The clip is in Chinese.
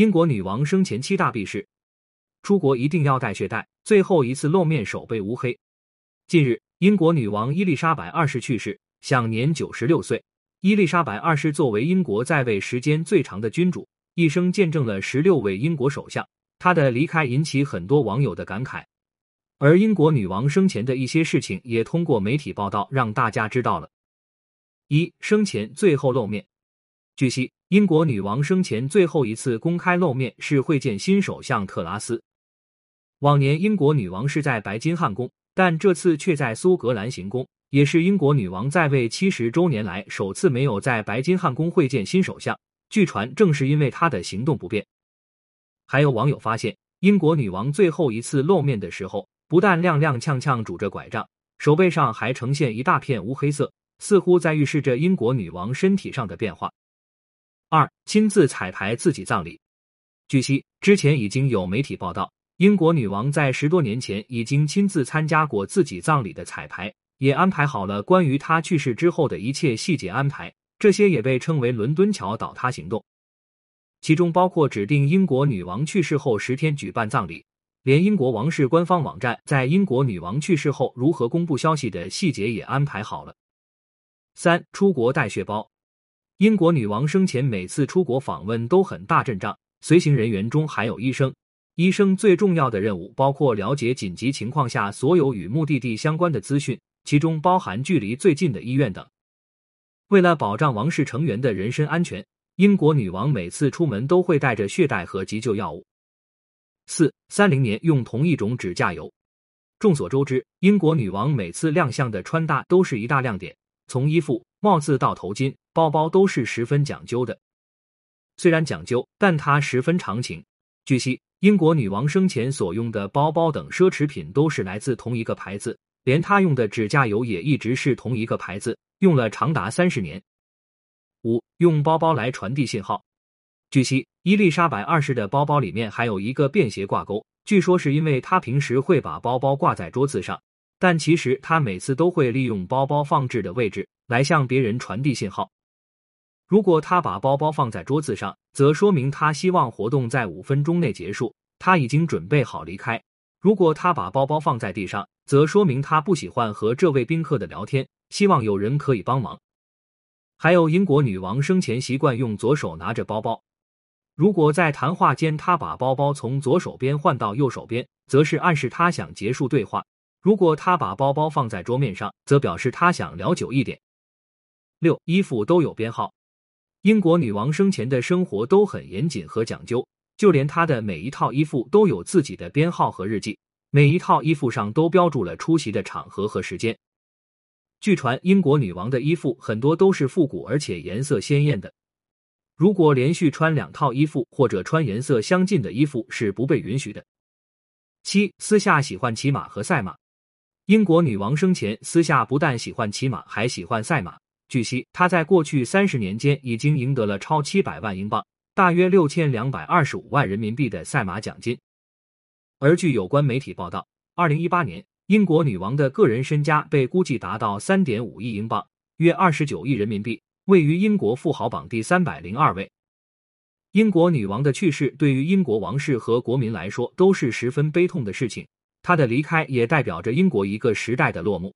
英国女王生前七大必事：出国一定要带血袋，最后一次露面手被乌黑。近日，英国女王伊丽莎白二世去世，享年九十六岁。伊丽莎白二世作为英国在位时间最长的君主，一生见证了十六位英国首相，她的离开引起很多网友的感慨。而英国女王生前的一些事情也通过媒体报道让大家知道了。一生前最后露面，据悉，英国女王生前最后一次公开露面是会见新首相特拉斯。往年英国女王是在白金汉宫。但这次却在苏格兰行宫，也是英国女王在位七十周年来首次没有在白金汉宫会见新首相。据传，正是因为她的行动不便。还有网友发现，英国女王最后一次露面的时候，不但踉踉跄跄拄着拐杖，手背上还呈现一大片乌黑色，似乎在预示着英国女王身体上的变化。二，亲自彩排自己葬礼。据悉，之前已经有媒体报道。英国女王在十多年前已经亲自参加过自己葬礼的彩排，也安排好了关于她去世之后的一切细节安排。这些也被称为“伦敦桥倒塌行动”，其中包括指定英国女王去世后十天举办葬礼，连英国王室官方网站在英国女王去世后如何公布消息的细节也安排好了。三、出国带血包。英国女王生前每次出国访问都很大阵仗，随行人员中还有医生。医生最重要的任务包括了解紧急情况下所有与目的地相关的资讯，其中包含距离最近的医院等。为了保障王室成员的人身安全，英国女王每次出门都会带着血袋和急救药物。四三零年用同一种指甲油。众所周知，英国女王每次亮相的穿搭都是一大亮点，从衣服、帽子到头巾、包包都是十分讲究的。虽然讲究，但它十分长情。据悉。英国女王生前所用的包包等奢侈品都是来自同一个牌子，连她用的指甲油也一直是同一个牌子，用了长达三十年。五用包包来传递信号。据悉，伊丽莎白二世的包包里面还有一个便携挂钩，据说是因为她平时会把包包挂在桌子上，但其实她每次都会利用包包放置的位置来向别人传递信号。如果他把包包放在桌子上，则说明他希望活动在五分钟内结束，他已经准备好离开；如果他把包包放在地上，则说明他不喜欢和这位宾客的聊天，希望有人可以帮忙。还有，英国女王生前习惯用左手拿着包包，如果在谈话间他把包包从左手边换到右手边，则是暗示他想结束对话；如果他把包包放在桌面上，则表示他想聊久一点。六，衣服都有编号。英国女王生前的生活都很严谨和讲究，就连她的每一套衣服都有自己的编号和日记，每一套衣服上都标注了出席的场合和时间。据传，英国女王的衣服很多都是复古而且颜色鲜艳的，如果连续穿两套衣服或者穿颜色相近的衣服是不被允许的。七，私下喜欢骑马和赛马。英国女王生前私下不但喜欢骑马，还喜欢赛马。据悉，他在过去三十年间已经赢得了超七百万英镑，大约六千两百二十五万人民币的赛马奖金。而据有关媒体报道，二零一八年，英国女王的个人身家被估计达到三点五亿英镑，约二十九亿人民币，位于英国富豪榜第三百零二位。英国女王的去世对于英国王室和国民来说都是十分悲痛的事情，她的离开也代表着英国一个时代的落幕。